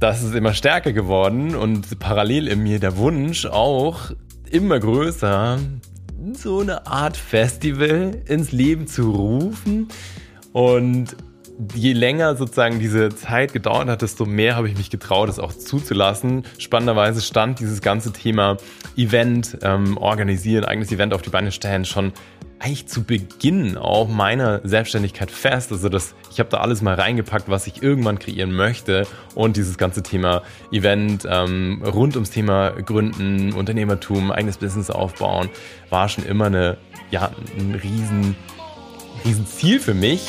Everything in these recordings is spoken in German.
das ist immer stärker geworden und parallel in mir der Wunsch auch immer größer, so eine Art Festival ins Leben zu rufen. Und je länger sozusagen diese Zeit gedauert hat, desto mehr habe ich mich getraut, es auch zuzulassen. Spannenderweise stand dieses ganze Thema Event ähm, organisieren, eigenes Event auf die Beine stellen schon eigentlich zu Beginn auch meiner Selbstständigkeit fest. Also das, ich habe da alles mal reingepackt, was ich irgendwann kreieren möchte. Und dieses ganze Thema Event ähm, rund ums Thema Gründen, Unternehmertum, eigenes Business aufbauen, war schon immer eine, ja, ein riesen, riesen Ziel für mich.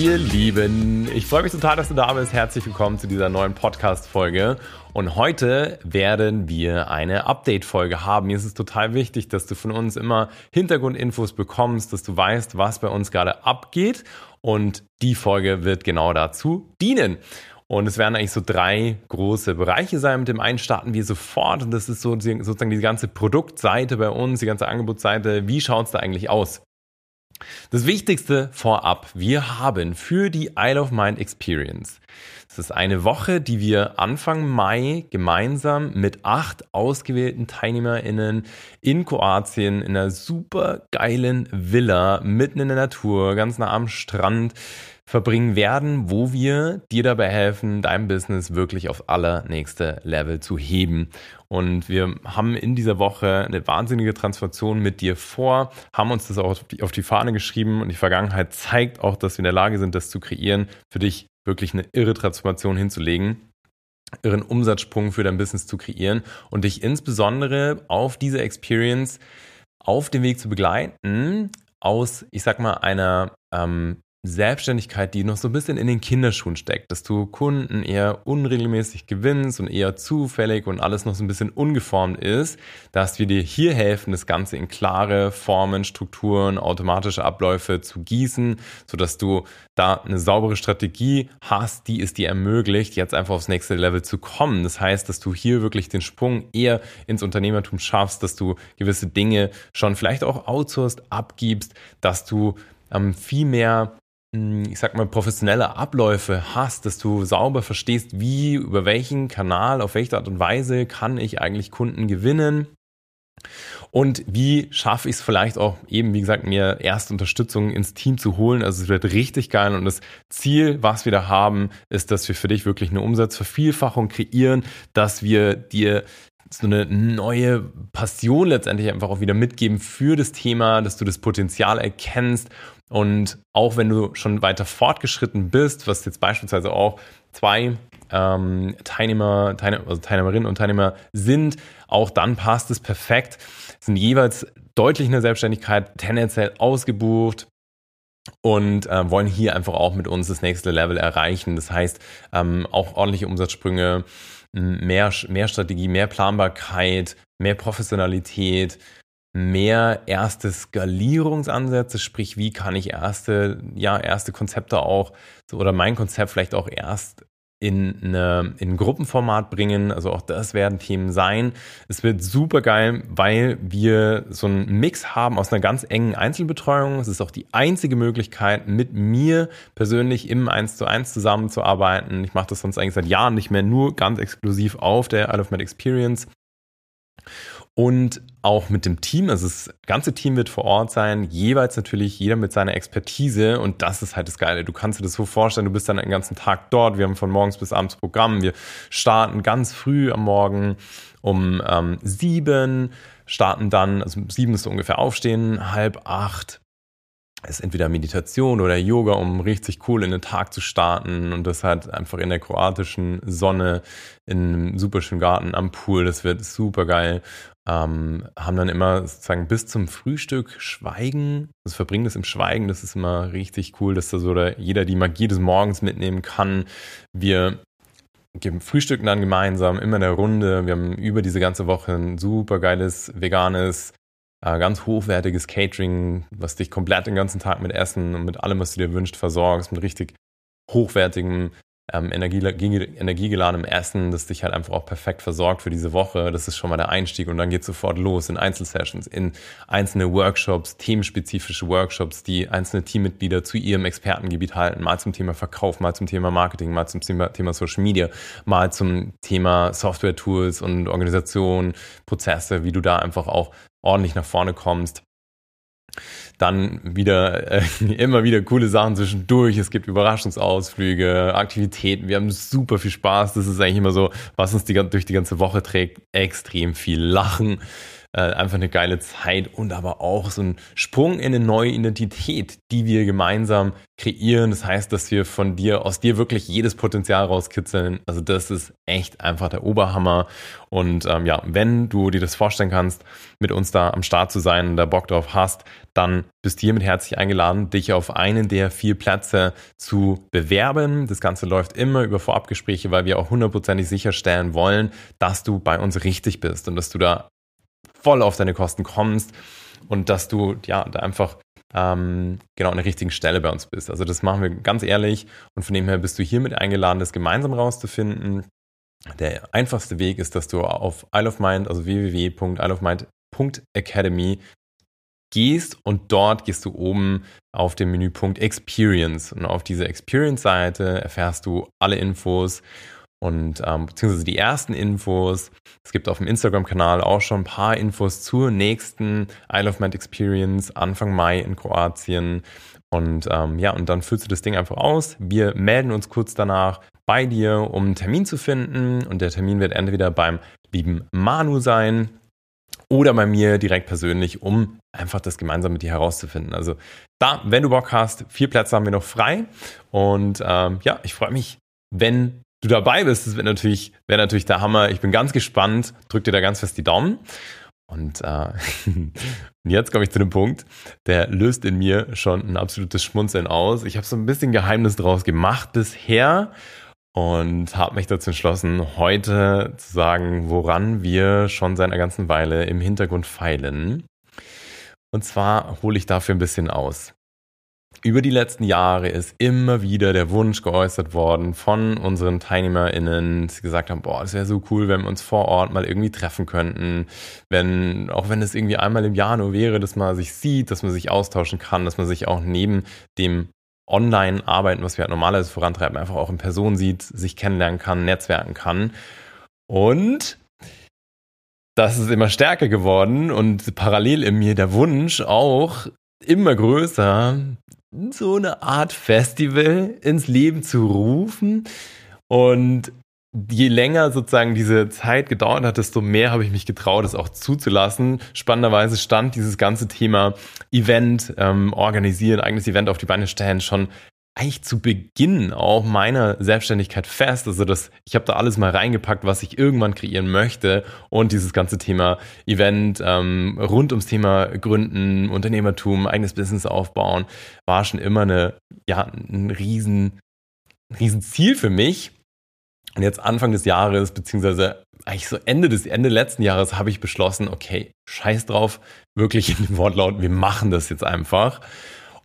Ihr Lieben, ich freue mich total, dass du da bist. Herzlich willkommen zu dieser neuen Podcast-Folge. Und heute werden wir eine Update-Folge haben. Mir ist es total wichtig, dass du von uns immer Hintergrundinfos bekommst, dass du weißt, was bei uns gerade abgeht. Und die Folge wird genau dazu dienen. Und es werden eigentlich so drei große Bereiche sein. Mit dem einen starten wir sofort. Und das ist so sozusagen die ganze Produktseite bei uns, die ganze Angebotsseite. Wie schaut es da eigentlich aus? Das Wichtigste vorab, wir haben für die Isle of Mind Experience, das ist eine Woche, die wir Anfang Mai gemeinsam mit acht ausgewählten TeilnehmerInnen in Kroatien in einer super geilen Villa mitten in der Natur, ganz nah am Strand verbringen werden, wo wir dir dabei helfen, dein Business wirklich auf allernächste Level zu heben. Und wir haben in dieser Woche eine wahnsinnige Transformation mit dir vor, haben uns das auch auf die Fahne geschrieben und die Vergangenheit zeigt auch, dass wir in der Lage sind, das zu kreieren, für dich wirklich eine irre Transformation hinzulegen irren Umsatzsprung für dein Business zu kreieren und dich insbesondere auf diese Experience auf dem Weg zu begleiten aus, ich sag mal, einer ähm, Selbstständigkeit, die noch so ein bisschen in den Kinderschuhen steckt, dass du Kunden eher unregelmäßig gewinnst und eher zufällig und alles noch so ein bisschen ungeformt ist, dass wir dir hier helfen, das Ganze in klare Formen, Strukturen, automatische Abläufe zu gießen, sodass du da eine saubere Strategie hast, die es dir ermöglicht, jetzt einfach aufs nächste Level zu kommen. Das heißt, dass du hier wirklich den Sprung eher ins Unternehmertum schaffst, dass du gewisse Dinge schon vielleicht auch outsourced abgibst, dass du ähm, viel mehr ich sag mal, professionelle Abläufe hast, dass du sauber verstehst, wie, über welchen Kanal, auf welche Art und Weise kann ich eigentlich Kunden gewinnen. Und wie schaffe ich es vielleicht auch eben, wie gesagt, mir erste Unterstützung ins Team zu holen? Also es wird richtig geil und das Ziel, was wir da haben, ist, dass wir für dich wirklich eine Umsatzvervielfachung kreieren, dass wir dir so eine neue Passion letztendlich einfach auch wieder mitgeben für das Thema, dass du das Potenzial erkennst und auch wenn du schon weiter fortgeschritten bist, was jetzt beispielsweise auch zwei ähm, Teilnehmer, Teilnehmer, also Teilnehmerinnen und Teilnehmer sind, auch dann passt es perfekt. Sind jeweils deutlich in der Selbstständigkeit, tendenziell ausgebucht, und äh, wollen hier einfach auch mit uns das nächste Level erreichen. Das heißt, ähm, auch ordentliche Umsatzsprünge, mehr, mehr Strategie, mehr Planbarkeit, mehr Professionalität, mehr erste Skalierungsansätze, sprich, wie kann ich erste, ja, erste Konzepte auch oder mein Konzept vielleicht auch erst in, eine, in ein Gruppenformat bringen. Also auch das werden Themen sein. Es wird super geil, weil wir so einen Mix haben aus einer ganz engen Einzelbetreuung. Es ist auch die einzige Möglichkeit, mit mir persönlich im 1 zu 1 zusammenzuarbeiten. Ich mache das sonst eigentlich seit Jahren nicht mehr nur ganz exklusiv auf der Isle of Med Experience und auch mit dem Team. Also das ganze Team wird vor Ort sein, jeweils natürlich jeder mit seiner Expertise und das ist halt das Geile. Du kannst dir das so vorstellen, du bist dann den ganzen Tag dort. Wir haben von morgens bis abends Programm. Wir starten ganz früh am Morgen um ähm, sieben, starten dann, also sieben ist ungefähr aufstehen, halb acht ist entweder Meditation oder Yoga, um richtig cool in den Tag zu starten und das halt einfach in der kroatischen Sonne in einem super schönen Garten am Pool. Das wird super geil. Ähm, haben dann immer sozusagen bis zum Frühstück Schweigen. Das verbringen das im Schweigen. Das ist immer richtig cool, dass da so jeder die Magie des Morgens mitnehmen kann. Wir Frühstücken dann gemeinsam, immer in der Runde. Wir haben über diese ganze Woche ein super geiles veganes ganz hochwertiges Catering, was dich komplett den ganzen Tag mit Essen und mit allem, was du dir wünschst, versorgst, mit richtig hochwertigem, ähm, Energie, energiegeladenem Essen, das dich halt einfach auch perfekt versorgt für diese Woche. Das ist schon mal der Einstieg und dann geht sofort los in Einzelsessions, in einzelne Workshops, themenspezifische Workshops, die einzelne Teammitglieder zu ihrem Expertengebiet halten, mal zum Thema Verkauf, mal zum Thema Marketing, mal zum Thema, Thema Social Media, mal zum Thema Software-Tools und Organisation, Prozesse, wie du da einfach auch ordentlich nach vorne kommst. Dann wieder äh, immer wieder coole Sachen zwischendurch. Es gibt Überraschungsausflüge, Aktivitäten. Wir haben super viel Spaß. Das ist eigentlich immer so, was uns die, durch die ganze Woche trägt. Extrem viel Lachen, äh, einfach eine geile Zeit und aber auch so ein Sprung in eine neue Identität, die wir gemeinsam kreieren. Das heißt, dass wir von dir, aus dir wirklich jedes Potenzial rauskitzeln. Also das ist echt einfach der Oberhammer. Und ähm, ja, wenn du dir das vorstellen kannst, mit uns da am Start zu sein und da Bock drauf hast, dann bist du hiermit herzlich eingeladen, dich auf einen der vier Plätze zu bewerben. Das Ganze läuft immer über Vorabgespräche, weil wir auch hundertprozentig sicherstellen wollen, dass du bei uns richtig bist und dass du da voll auf deine Kosten kommst und dass du ja da einfach ähm, genau an der richtigen Stelle bei uns bist. Also das machen wir ganz ehrlich und von dem her bist du hiermit eingeladen, das gemeinsam rauszufinden. Der einfachste Weg ist, dass du auf Isle of Mind, also www.isleofmind.academy gehst und dort gehst du oben auf den Menüpunkt Experience und auf diese Experience-Seite erfährst du alle Infos und ähm, beziehungsweise die ersten Infos. Es gibt auf dem Instagram-Kanal auch schon ein paar Infos zur nächsten Isle of Mind Experience Anfang Mai in Kroatien. Und ähm, ja, und dann füllst du das Ding einfach aus. Wir melden uns kurz danach bei dir, um einen Termin zu finden. Und der Termin wird entweder beim lieben Manu sein oder bei mir direkt persönlich, um einfach das gemeinsam mit dir herauszufinden. Also da, wenn du Bock hast, vier Plätze haben wir noch frei. Und ähm, ja, ich freue mich, wenn du dabei bist, das wäre natürlich, wäre natürlich der Hammer. Ich bin ganz gespannt, drück dir da ganz fest die Daumen. Und äh, jetzt komme ich zu dem Punkt, der löst in mir schon ein absolutes Schmunzeln aus. Ich habe so ein bisschen Geheimnis draus gemacht bisher und habe mich dazu entschlossen, heute zu sagen, woran wir schon seit einer ganzen Weile im Hintergrund feilen. Und zwar hole ich dafür ein bisschen aus über die letzten Jahre ist immer wieder der Wunsch geäußert worden von unseren TeilnehmerInnen, die gesagt haben, boah, das wäre so cool, wenn wir uns vor Ort mal irgendwie treffen könnten. Wenn, auch wenn es irgendwie einmal im Jahr nur wäre, dass man sich sieht, dass man sich austauschen kann, dass man sich auch neben dem Online-Arbeiten, was wir halt normalerweise vorantreiben, einfach auch in Person sieht, sich kennenlernen kann, netzwerken kann. Und das ist immer stärker geworden und parallel in mir der Wunsch auch immer größer, so eine Art Festival ins Leben zu rufen. Und je länger sozusagen diese Zeit gedauert hat, desto mehr habe ich mich getraut, es auch zuzulassen. Spannenderweise stand dieses ganze Thema Event ähm, organisieren, eigenes Event auf die Beine stellen schon eigentlich zu Beginn auch meiner Selbstständigkeit fest. Also das, ich habe da alles mal reingepackt, was ich irgendwann kreieren möchte. Und dieses ganze Thema Event ähm, rund ums Thema Gründen, Unternehmertum, eigenes Business aufbauen, war schon immer eine, ja, ein riesen, riesen Ziel für mich. Und jetzt Anfang des Jahres, beziehungsweise eigentlich so Ende des Ende letzten Jahres, habe ich beschlossen, okay, scheiß drauf, wirklich in dem Wortlaut, wir machen das jetzt einfach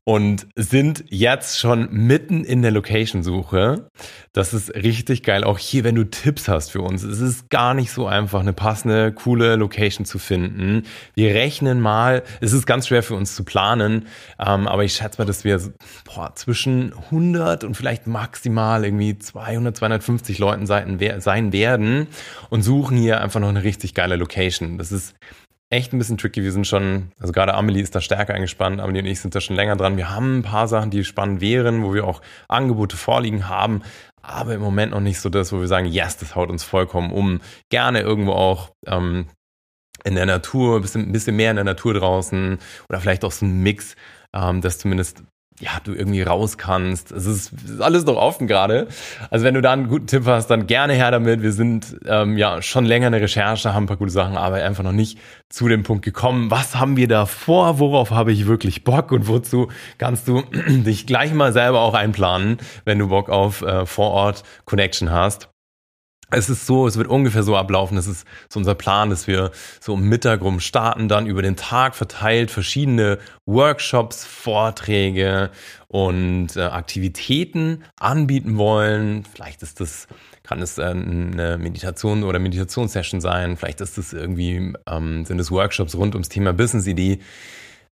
und sind jetzt schon mitten in der Location-Suche. Das ist richtig geil. Auch hier, wenn du Tipps hast für uns. Es ist gar nicht so einfach, eine passende, coole Location zu finden. Wir rechnen mal, es ist ganz schwer für uns zu planen, ähm, aber ich schätze mal, dass wir boah, zwischen 100 und vielleicht maximal irgendwie 200, 250 Leuten sein werden und suchen hier einfach noch eine richtig geile Location. Das ist echt ein bisschen tricky. Wir sind schon, also gerade Amelie ist da stärker eingespannt, Amelie und ich sind da schon länger dran. Wir haben ein paar Sachen, die spannend wären, wo wir auch Angebote vorliegen haben, aber im Moment noch nicht so das, wo wir sagen, yes, das haut uns vollkommen um. Gerne irgendwo auch ähm, in der Natur, ein bisschen, bisschen mehr in der Natur draußen oder vielleicht auch so ein Mix ähm, dass zumindest ja, du irgendwie raus kannst. Es ist, ist alles noch offen gerade. Also wenn du da einen guten Tipp hast, dann gerne her damit. Wir sind ähm, ja schon länger in der Recherche, haben ein paar gute Sachen, aber einfach noch nicht zu dem Punkt gekommen. Was haben wir da vor? Worauf habe ich wirklich Bock und wozu kannst du dich gleich mal selber auch einplanen, wenn du Bock auf äh, Vorort Connection hast? Es ist so, es wird ungefähr so ablaufen, das ist so unser Plan, dass wir so um Mittag rum starten, dann über den Tag verteilt verschiedene Workshops, Vorträge und äh, Aktivitäten anbieten wollen. Vielleicht ist das, kann es äh, eine Meditation oder Meditationssession sein, vielleicht ist es irgendwie, ähm, sind es Workshops rund ums Thema Business-Idee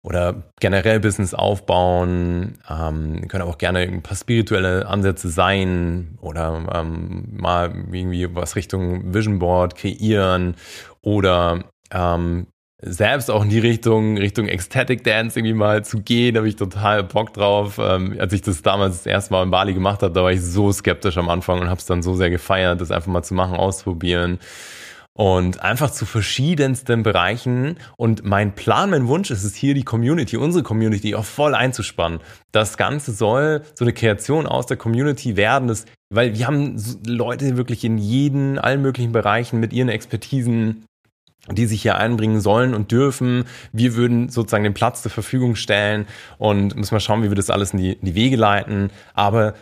oder generell Business aufbauen, ähm, können auch gerne ein paar spirituelle Ansätze sein oder ähm, mal irgendwie was Richtung Vision Board kreieren oder ähm, selbst auch in die Richtung, Richtung Ecstatic Dance irgendwie mal zu gehen, da habe ich total Bock drauf. Ähm, als ich das damals das erste Mal in Bali gemacht habe, da war ich so skeptisch am Anfang und habe es dann so sehr gefeiert, das einfach mal zu machen, auszuprobieren und einfach zu verschiedensten Bereichen. Und mein Plan, mein Wunsch ist es hier, die Community, unsere Community auch voll einzuspannen. Das Ganze soll so eine Kreation aus der Community werden, das, weil wir haben Leute wirklich in jeden, allen möglichen Bereichen mit ihren Expertisen die sich hier einbringen sollen und dürfen. Wir würden sozusagen den Platz zur Verfügung stellen und müssen mal schauen, wie wir das alles in die, in die Wege leiten. Aber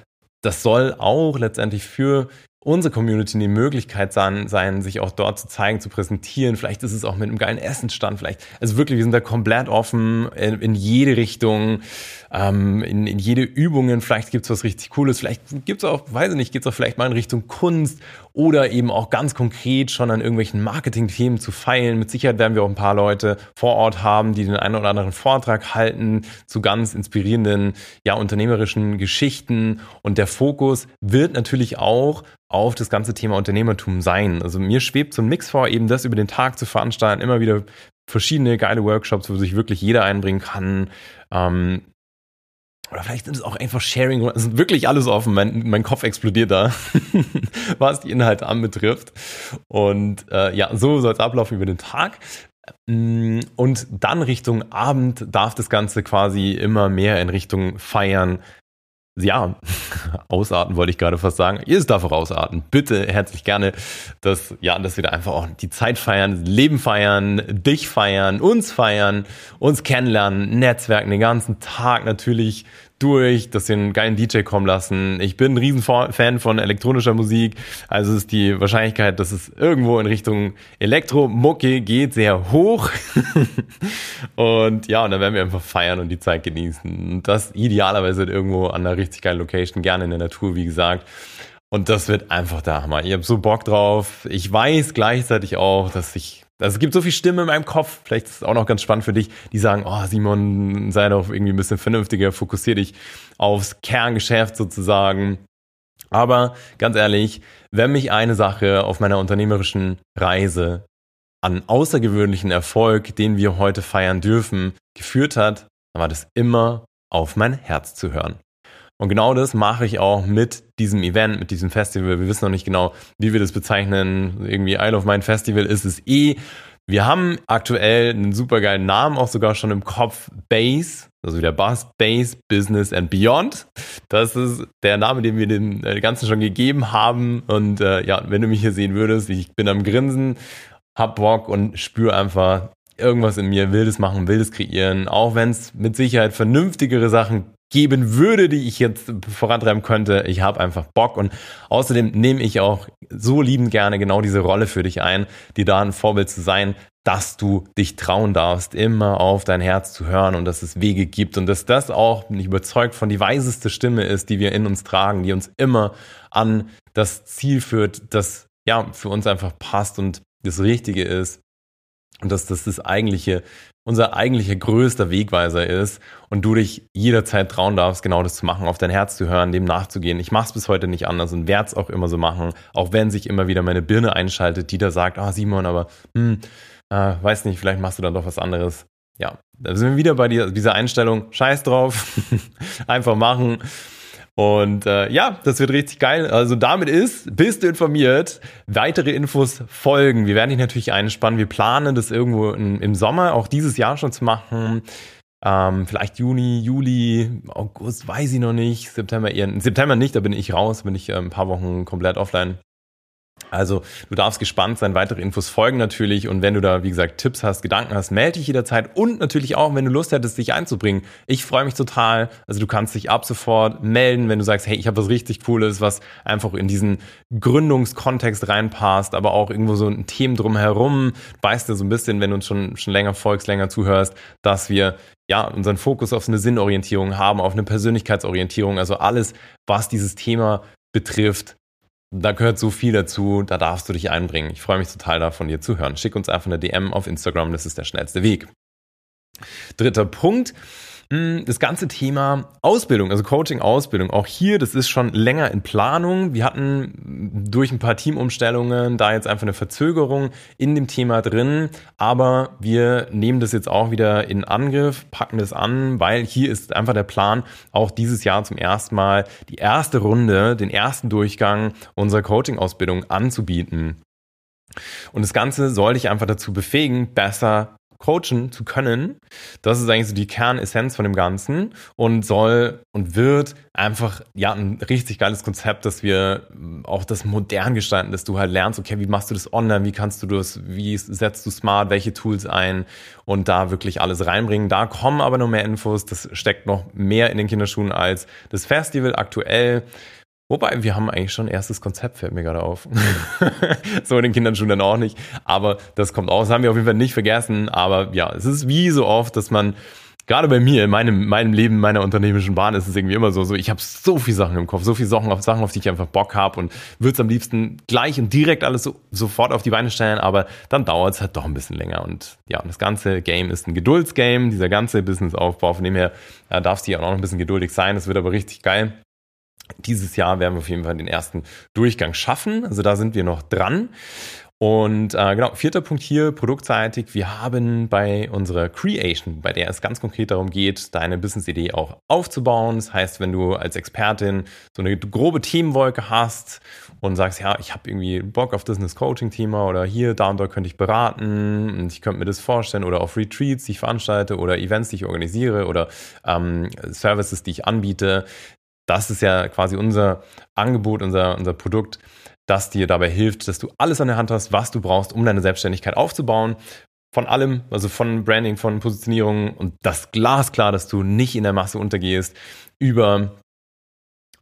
das soll auch letztendlich für unsere Community die Möglichkeit sein, sein, sich auch dort zu zeigen, zu präsentieren. Vielleicht ist es auch mit einem geilen Essensstand. Vielleicht, also wirklich, wir sind da komplett offen in, in jede Richtung, ähm, in, in jede Übungen. Vielleicht gibt's was richtig Cooles. Vielleicht gibt's auch, weiß ich nicht, geht's auch vielleicht mal in Richtung Kunst oder eben auch ganz konkret schon an irgendwelchen Marketing-Themen zu feilen. Mit Sicherheit werden wir auch ein paar Leute vor Ort haben, die den einen oder anderen Vortrag halten zu ganz inspirierenden, ja, unternehmerischen Geschichten. Und der Fokus wird natürlich auch auf das ganze Thema Unternehmertum sein. Also mir schwebt so ein Mix vor, eben das über den Tag zu veranstalten, immer wieder verschiedene geile Workshops, wo sich wirklich jeder einbringen kann. Ähm, oder vielleicht sind es auch einfach Sharing, es ist wirklich alles offen. Mein, mein Kopf explodiert da, was die Inhalte anbetrifft. Und äh, ja, so soll es ablaufen über den Tag. Mm, und dann Richtung Abend darf das Ganze quasi immer mehr in Richtung Feiern, ja, ausarten wollte ich gerade fast sagen. Ihr darf auch ausarten. Bitte herzlich gerne, dass, ja, dass wir da einfach auch die Zeit feiern, Leben feiern, dich feiern, uns feiern, uns kennenlernen, Netzwerken den ganzen Tag natürlich durch, dass wir einen geilen DJ kommen lassen. Ich bin ein Riesenfan von elektronischer Musik, also ist die Wahrscheinlichkeit, dass es irgendwo in Richtung Elektromucke geht, sehr hoch. und ja, und dann werden wir einfach feiern und die Zeit genießen. Und das idealerweise irgendwo an einer richtig geilen Location, gerne in der Natur, wie gesagt. Und das wird einfach der Hammer. Ich habe so Bock drauf. Ich weiß gleichzeitig auch, dass ich also es gibt so viel Stimme in meinem Kopf, vielleicht ist es auch noch ganz spannend für dich, die sagen, oh Simon, sei doch irgendwie ein bisschen vernünftiger, fokussier dich aufs Kerngeschäft sozusagen. Aber ganz ehrlich, wenn mich eine Sache auf meiner unternehmerischen Reise an außergewöhnlichen Erfolg, den wir heute feiern dürfen, geführt hat, dann war das immer auf mein Herz zu hören. Und genau das mache ich auch mit diesem Event, mit diesem Festival. Wir wissen noch nicht genau, wie wir das bezeichnen. Irgendwie Isle of Mind Festival ist es eh. Wir haben aktuell einen super geilen Namen auch sogar schon im Kopf. Base, also wieder Bass, Base, Business and Beyond. Das ist der Name, den wir dem äh, Ganzen schon gegeben haben. Und äh, ja, wenn du mich hier sehen würdest, ich bin am Grinsen, hab Bock und spüre einfach irgendwas in mir, will das machen, will das kreieren. Auch wenn es mit Sicherheit vernünftigere Sachen geben würde, die ich jetzt vorantreiben könnte. Ich habe einfach Bock und außerdem nehme ich auch so liebend gerne genau diese Rolle für dich ein, die da ein Vorbild zu sein, dass du dich trauen darfst, immer auf dein Herz zu hören und dass es Wege gibt und dass das auch, bin ich überzeugt, von die weiseste Stimme ist, die wir in uns tragen, die uns immer an das Ziel führt, das ja für uns einfach passt und das Richtige ist und dass das das eigentliche unser eigentlicher größter Wegweiser ist und du dich jederzeit trauen darfst, genau das zu machen, auf dein Herz zu hören, dem nachzugehen. Ich mache es bis heute nicht anders und werde es auch immer so machen, auch wenn sich immer wieder meine Birne einschaltet, die da sagt, ah Simon, aber hm, äh, weiß nicht, vielleicht machst du dann doch was anderes. Ja, da sind wir wieder bei dieser Einstellung, scheiß drauf, einfach machen. Und äh, ja, das wird richtig geil. Also damit ist, bist du informiert. Weitere Infos folgen. Wir werden dich natürlich einspannen. Wir planen das irgendwo in, im Sommer, auch dieses Jahr schon zu machen. Ähm, vielleicht Juni, Juli, August, weiß ich noch nicht. September eher. September nicht, da bin ich raus, bin ich äh, ein paar Wochen komplett offline. Also du darfst gespannt sein, weitere Infos folgen natürlich und wenn du da, wie gesagt, Tipps hast, Gedanken hast, melde dich jederzeit und natürlich auch, wenn du Lust hättest, dich einzubringen. Ich freue mich total. Also du kannst dich ab sofort melden, wenn du sagst, hey, ich habe was richtig Cooles, was einfach in diesen Gründungskontext reinpasst, aber auch irgendwo so ein Thema drumherum. Du weißt ja so ein bisschen, wenn du uns schon, schon länger folgst, länger zuhörst, dass wir ja, unseren Fokus auf eine Sinnorientierung haben, auf eine Persönlichkeitsorientierung, also alles, was dieses Thema betrifft, da gehört so viel dazu, da darfst du dich einbringen. Ich freue mich total da von dir zu hören. Schick uns einfach eine DM auf Instagram, das ist der schnellste Weg. Dritter Punkt, das ganze Thema Ausbildung, also Coaching, Ausbildung, auch hier, das ist schon länger in Planung. Wir hatten durch ein paar Teamumstellungen da jetzt einfach eine Verzögerung in dem Thema drin, aber wir nehmen das jetzt auch wieder in Angriff, packen das an, weil hier ist einfach der Plan, auch dieses Jahr zum ersten Mal die erste Runde, den ersten Durchgang unserer Coaching-Ausbildung anzubieten. Und das Ganze soll dich einfach dazu befähigen, besser coachen zu können. Das ist eigentlich so die Kernessenz von dem Ganzen und soll und wird einfach ja ein richtig geiles Konzept, dass wir auch das modern gestalten, dass du halt lernst, okay, wie machst du das online, wie kannst du das, wie setzt du smart, welche Tools ein und da wirklich alles reinbringen. Da kommen aber noch mehr Infos, das steckt noch mehr in den Kinderschuhen als das Festival aktuell Wobei, wir haben eigentlich schon erstes Konzept, fällt mir gerade auf. so in den Kindern schon dann auch nicht. Aber das kommt auch. Das haben wir auf jeden Fall nicht vergessen. Aber ja, es ist wie so oft, dass man, gerade bei mir, in meinem, meinem Leben, meiner unternehmerischen Bahn, ist es irgendwie immer so, so ich habe so viele Sachen im Kopf, so viele Sachen auf, Sachen, auf die ich einfach Bock habe und würde es am liebsten gleich und direkt alles so, sofort auf die Beine stellen, aber dann dauert es halt doch ein bisschen länger. Und ja, und das ganze Game ist ein Geduldsgame, dieser ganze Businessaufbau, von dem her ja, darfst du ja auch noch ein bisschen geduldig sein. Das wird aber richtig geil. Dieses Jahr werden wir auf jeden Fall den ersten Durchgang schaffen. Also da sind wir noch dran. Und äh, genau, vierter Punkt hier, produktseitig. Wir haben bei unserer Creation, bei der es ganz konkret darum geht, deine Business-Idee auch aufzubauen. Das heißt, wenn du als Expertin so eine grobe Themenwolke hast und sagst, ja, ich habe irgendwie Bock auf Business Coaching-Thema oder hier, da und da könnte ich beraten und ich könnte mir das vorstellen oder auf Retreats, die ich veranstalte oder Events, die ich organisiere oder ähm, Services, die ich anbiete, das ist ja quasi unser Angebot, unser, unser Produkt, das dir dabei hilft, dass du alles an der Hand hast, was du brauchst, um deine Selbstständigkeit aufzubauen. Von allem, also von Branding, von Positionierung und das glasklar, dass du nicht in der Masse untergehst, über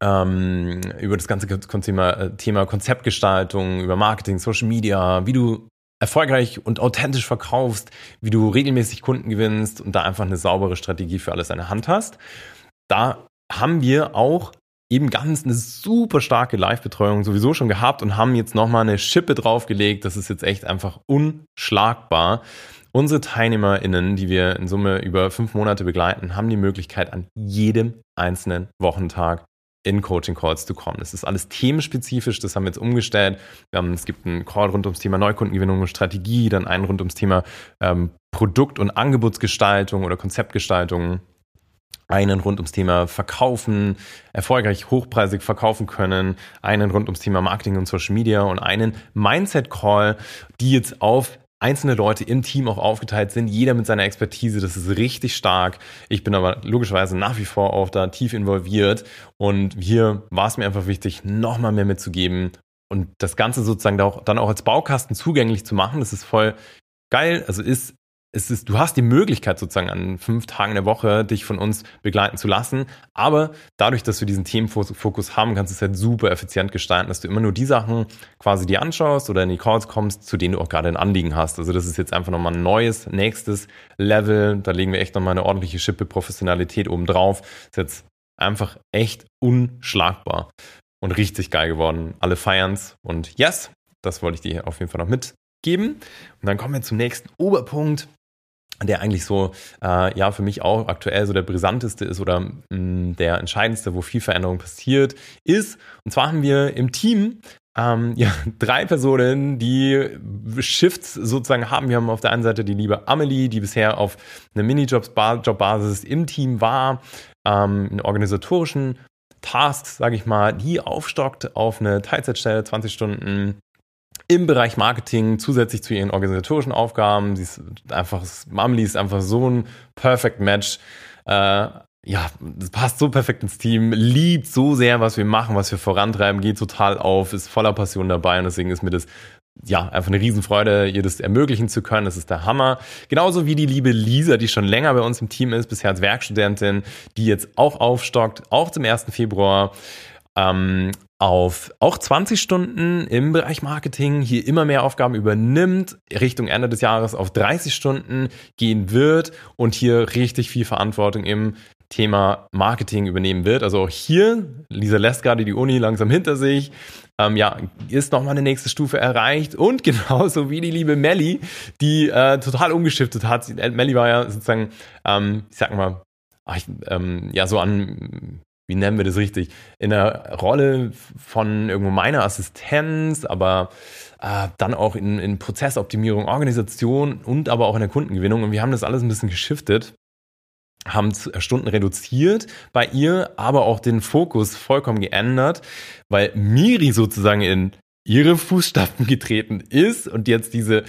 ähm, über das ganze Thema, äh, Thema Konzeptgestaltung, über Marketing, Social Media, wie du erfolgreich und authentisch verkaufst, wie du regelmäßig Kunden gewinnst und da einfach eine saubere Strategie für alles an der Hand hast. Da haben wir auch eben ganz eine super starke Live-Betreuung sowieso schon gehabt und haben jetzt nochmal eine Schippe draufgelegt. Das ist jetzt echt einfach unschlagbar. Unsere TeilnehmerInnen, die wir in Summe über fünf Monate begleiten, haben die Möglichkeit, an jedem einzelnen Wochentag in Coaching Calls zu kommen. Das ist alles themenspezifisch, das haben wir jetzt umgestellt. Es gibt einen Call rund ums Thema Neukundengewinnung und Strategie, dann einen rund ums Thema ähm, Produkt- und Angebotsgestaltung oder Konzeptgestaltung einen rund ums Thema Verkaufen, erfolgreich hochpreisig verkaufen können, einen rund ums Thema Marketing und Social Media und einen Mindset Call, die jetzt auf einzelne Leute im Team auch aufgeteilt sind, jeder mit seiner Expertise, das ist richtig stark. Ich bin aber logischerweise nach wie vor auch da tief involviert und hier war es mir einfach wichtig, nochmal mehr mitzugeben und das Ganze sozusagen dann auch als Baukasten zugänglich zu machen. Das ist voll geil, also ist es ist, du hast die Möglichkeit sozusagen an fünf Tagen der Woche dich von uns begleiten zu lassen. Aber dadurch, dass wir diesen Themenfokus haben, kannst du es halt super effizient gestalten, dass du immer nur die Sachen quasi dir anschaust oder in die Calls kommst, zu denen du auch gerade ein Anliegen hast. Also das ist jetzt einfach nochmal ein neues, nächstes Level. Da legen wir echt nochmal eine ordentliche Schippe Professionalität oben drauf. Ist jetzt einfach echt unschlagbar und richtig geil geworden. Alle feiern's und yes, das wollte ich dir auf jeden Fall noch mitgeben. Und dann kommen wir zum nächsten Oberpunkt der eigentlich so, äh, ja, für mich auch aktuell so der brisanteste ist oder mh, mm, der entscheidendste, wo viel Veränderung passiert, ist. Und zwar haben wir im Team ähm, ja, drei Personen, die Shifts sozusagen haben. Wir haben auf der einen Seite die liebe Amelie, die bisher auf einer Minijob-Basis im Team war, ähm, in organisatorischen Tasks, sage ich mal, die aufstockt auf eine Teilzeitstelle, 20 Stunden im Bereich Marketing zusätzlich zu ihren organisatorischen Aufgaben. Sie ist einfach, Mamli ist einfach so ein Perfect Match. Äh, ja, das passt so perfekt ins Team, liebt so sehr, was wir machen, was wir vorantreiben, geht total auf, ist voller Passion dabei und deswegen ist mir das ja, einfach eine Riesenfreude, ihr das ermöglichen zu können. Das ist der Hammer. Genauso wie die liebe Lisa, die schon länger bei uns im Team ist, bisher als Werkstudentin, die jetzt auch aufstockt, auch zum 1. Februar. Ähm, auf auch 20 Stunden im Bereich Marketing hier immer mehr Aufgaben übernimmt, Richtung Ende des Jahres auf 30 Stunden gehen wird und hier richtig viel Verantwortung im Thema Marketing übernehmen wird. Also auch hier, Lisa lässt gerade die Uni langsam hinter sich, ähm, ja, ist nochmal eine nächste Stufe erreicht und genauso wie die liebe Melli, die äh, total umgeschiftet hat. Melli war ja sozusagen, ähm, ich sag mal, ach, ähm, ja, so an, wie nennen wir das richtig, in der Rolle von irgendwo meiner Assistenz, aber äh, dann auch in, in Prozessoptimierung, Organisation und aber auch in der Kundengewinnung. Und wir haben das alles ein bisschen geschiftet haben Stunden reduziert bei ihr, aber auch den Fokus vollkommen geändert, weil Miri sozusagen in ihre Fußstapfen getreten ist und jetzt diese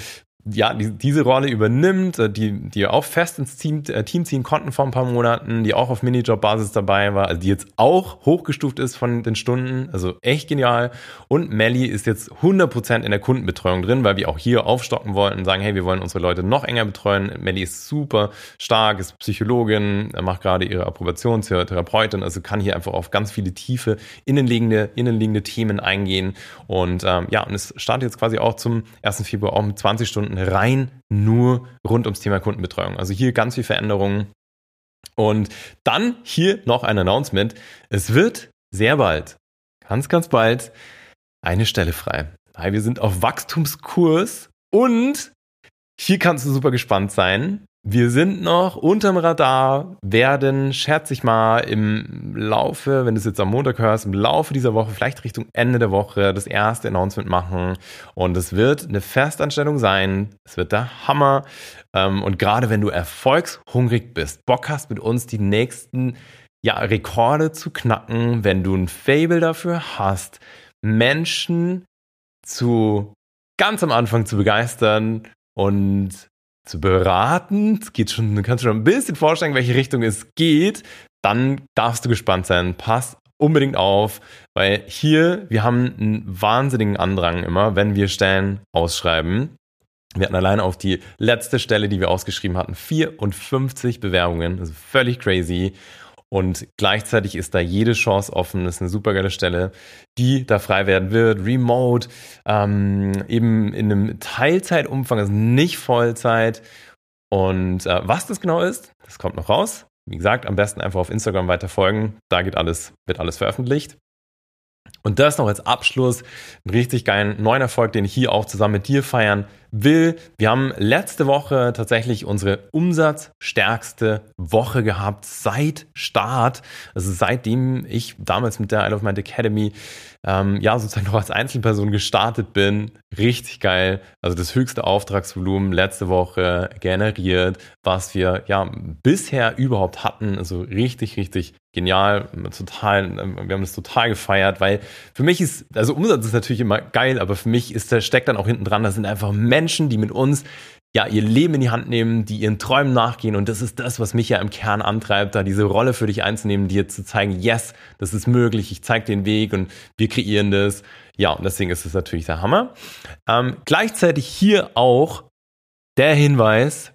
ja, die, diese Rolle übernimmt, äh, die, die auch fest ins Team, äh, Team ziehen konnten vor ein paar Monaten, die auch auf Minijob-Basis dabei war, also die jetzt auch hochgestuft ist von den Stunden, also echt genial. Und Melly ist jetzt 100% in der Kundenbetreuung drin, weil wir auch hier aufstocken wollten, sagen, hey, wir wollen unsere Leute noch enger betreuen. Melly ist super stark, ist Psychologin, macht gerade ihre Approbation zur Therapeutin, also kann hier einfach auf ganz viele tiefe, innenliegende, innenliegende Themen eingehen. Und ähm, ja, und es startet jetzt quasi auch zum 1. Februar auch mit 20 Stunden Stunden rein nur rund ums Thema Kundenbetreuung. Also hier ganz viel Veränderungen. Und dann hier noch ein Announcement. Es wird sehr bald, ganz, ganz bald, eine Stelle frei. Wir sind auf Wachstumskurs und hier kannst du super gespannt sein. Wir sind noch unterm Radar, werden, schätze ich mal, im Laufe, wenn du es jetzt am Montag hörst, im Laufe dieser Woche, vielleicht Richtung Ende der Woche, das erste Announcement machen. Und es wird eine Festanstellung sein. Es wird der Hammer. Ähm, und gerade wenn du erfolgshungrig bist, Bock hast, mit uns die nächsten ja, Rekorde zu knacken, wenn du ein Fable dafür hast, Menschen zu ganz am Anfang zu begeistern und zu beraten. Geht schon, du kannst schon ein bisschen vorstellen, welche Richtung es geht. Dann darfst du gespannt sein. Pass unbedingt auf, weil hier, wir haben einen wahnsinnigen Andrang immer, wenn wir Stellen ausschreiben. Wir hatten alleine auf die letzte Stelle, die wir ausgeschrieben hatten, 54 Bewerbungen. Also völlig crazy. Und gleichzeitig ist da jede Chance offen. Das ist eine super geile Stelle, die da frei werden wird. Remote, ähm, eben in einem Teilzeitumfang, also nicht Vollzeit. Und äh, was das genau ist, das kommt noch raus. Wie gesagt, am besten einfach auf Instagram weiter folgen. Da geht alles, wird alles veröffentlicht. Und das noch als Abschluss, einen richtig geilen neuen Erfolg, den ich hier auch zusammen mit dir feiern will. Wir haben letzte Woche tatsächlich unsere umsatzstärkste Woche gehabt seit Start. Also seitdem ich damals mit der Isle of Mind Academy ähm, ja sozusagen noch als Einzelperson gestartet bin. Richtig geil. Also das höchste Auftragsvolumen letzte Woche generiert, was wir ja bisher überhaupt hatten. Also richtig, richtig genial, total, wir haben das total gefeiert, weil für mich ist, also Umsatz ist natürlich immer geil, aber für mich ist der steckt dann auch hinten dran, da sind einfach Menschen, die mit uns ja, ihr Leben in die Hand nehmen, die ihren Träumen nachgehen. Und das ist das, was mich ja im Kern antreibt, da diese Rolle für dich einzunehmen, dir zu zeigen, yes, das ist möglich, ich zeige den Weg und wir kreieren das. Ja, und deswegen ist es natürlich der Hammer. Ähm, gleichzeitig hier auch der Hinweis,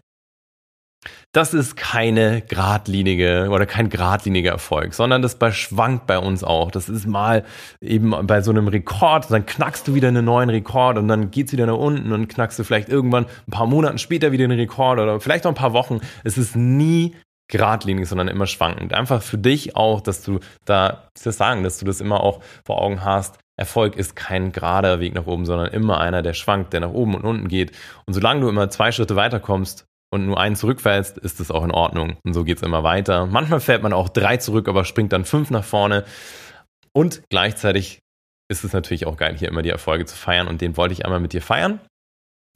das ist keine geradlinige oder kein geradliniger Erfolg, sondern das schwankt bei uns auch. Das ist mal eben bei so einem Rekord, dann knackst du wieder einen neuen Rekord und dann geht's wieder nach unten und knackst du vielleicht irgendwann ein paar Monaten später wieder einen Rekord oder vielleicht noch ein paar Wochen. Es ist nie geradlinig, sondern immer schwankend. Einfach für dich auch, dass du da, das sagen, dass du das immer auch vor Augen hast. Erfolg ist kein gerader Weg nach oben, sondern immer einer, der schwankt, der nach oben und unten geht. Und solange du immer zwei Schritte weiterkommst, und nur einen zurückfällst, ist es auch in Ordnung. Und so geht es immer weiter. Manchmal fällt man auch drei zurück, aber springt dann fünf nach vorne. Und gleichzeitig ist es natürlich auch geil, hier immer die Erfolge zu feiern. Und den wollte ich einmal mit dir feiern.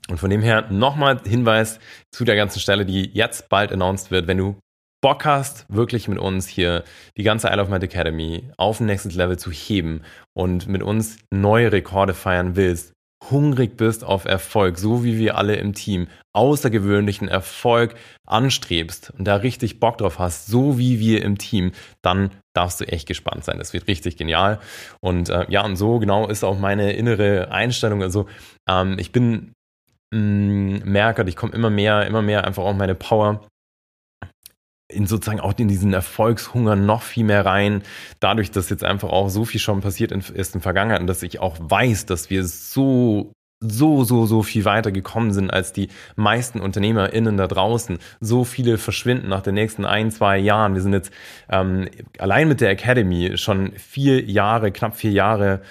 Und von dem her nochmal Hinweis zu der ganzen Stelle, die jetzt bald announced wird. Wenn du Bock hast, wirklich mit uns hier die ganze Isle of Might Academy auf ein nächstes Level zu heben und mit uns neue Rekorde feiern willst, hungrig bist auf Erfolg, so wie wir alle im Team, außergewöhnlichen Erfolg anstrebst und da richtig Bock drauf hast, so wie wir im Team, dann darfst du echt gespannt sein. Das wird richtig genial. Und äh, ja, und so genau ist auch meine innere Einstellung. Also ähm, ich bin mm, merke, ich komme immer mehr, immer mehr einfach auch meine Power in sozusagen auch in diesen Erfolgshunger noch viel mehr rein. Dadurch, dass jetzt einfach auch so viel schon passiert ist in Vergangenheit und dass ich auch weiß, dass wir so so, so, so viel weiter gekommen sind als die meisten UnternehmerInnen da draußen. So viele verschwinden nach den nächsten ein, zwei Jahren. Wir sind jetzt ähm, allein mit der Academy schon vier Jahre, knapp vier Jahre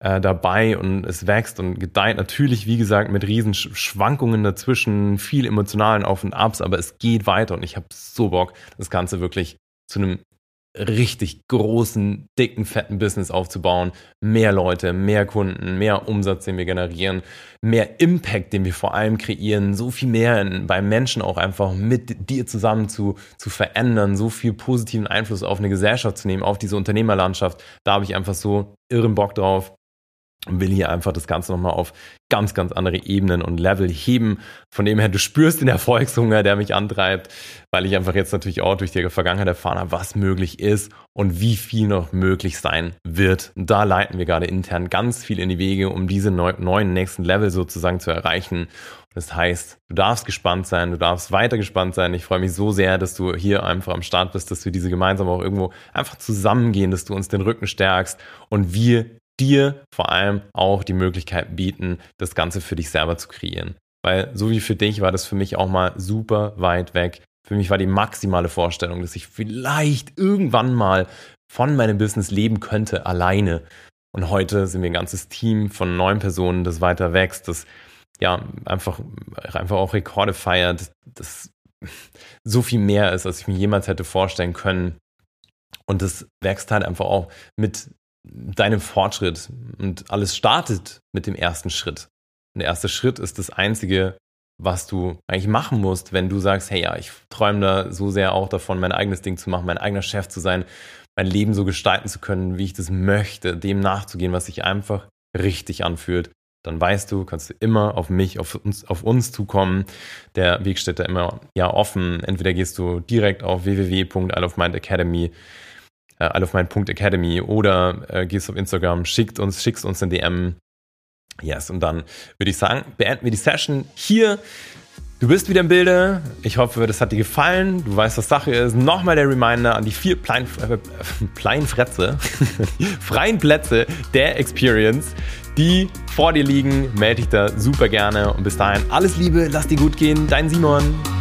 äh, dabei und es wächst und gedeiht. Natürlich, wie gesagt, mit riesen Schwankungen dazwischen, viel emotionalen Auf und Abs, aber es geht weiter und ich habe so Bock, das Ganze wirklich zu einem richtig großen, dicken, fetten Business aufzubauen. Mehr Leute, mehr Kunden, mehr Umsatz, den wir generieren, mehr Impact, den wir vor allem kreieren, so viel mehr in, bei Menschen auch einfach mit dir zusammen zu, zu verändern, so viel positiven Einfluss auf eine Gesellschaft zu nehmen, auf diese Unternehmerlandschaft. Da habe ich einfach so irren Bock drauf will hier einfach das Ganze nochmal auf ganz, ganz andere Ebenen und Level heben. Von dem her, du spürst den Erfolgshunger, der mich antreibt, weil ich einfach jetzt natürlich auch durch die Vergangenheit erfahren habe, was möglich ist und wie viel noch möglich sein wird. Da leiten wir gerade intern ganz viel in die Wege, um diese neuen nächsten Level sozusagen zu erreichen. Das heißt, du darfst gespannt sein, du darfst weiter gespannt sein. Ich freue mich so sehr, dass du hier einfach am Start bist, dass wir diese gemeinsam auch irgendwo einfach zusammengehen, dass du uns den Rücken stärkst und wir dir vor allem auch die Möglichkeit bieten, das Ganze für dich selber zu kreieren. Weil so wie für dich war das für mich auch mal super weit weg. Für mich war die maximale Vorstellung, dass ich vielleicht irgendwann mal von meinem Business leben könnte alleine. Und heute sind wir ein ganzes Team von neun Personen, das weiter wächst, das ja einfach, einfach auch Rekorde feiert, das so viel mehr ist, als ich mir jemals hätte vorstellen können. Und das wächst halt einfach auch mit deinem Fortschritt. Und alles startet mit dem ersten Schritt. Und der erste Schritt ist das Einzige, was du eigentlich machen musst, wenn du sagst, hey ja, ich träume da so sehr auch davon, mein eigenes Ding zu machen, mein eigener Chef zu sein, mein Leben so gestalten zu können, wie ich das möchte, dem nachzugehen, was sich einfach richtig anfühlt. Dann weißt du, kannst du immer auf mich, auf uns, auf uns zukommen. Der Weg steht da immer ja offen. Entweder gehst du direkt auf www.isleofmindacademy äh, Academy oder äh, gehst auf Instagram, schickt uns, schickst uns ein DM. Yes, und dann würde ich sagen, beenden wir die Session hier. Du bist wieder im Bilde. Ich hoffe, das hat dir gefallen. Du weißt, was Sache ist. Nochmal der Reminder an die vier äh, Pleinfretze, freien Plätze der Experience, die vor dir liegen. Melde dich da super gerne. Und bis dahin alles Liebe, lass dir gut gehen. Dein Simon.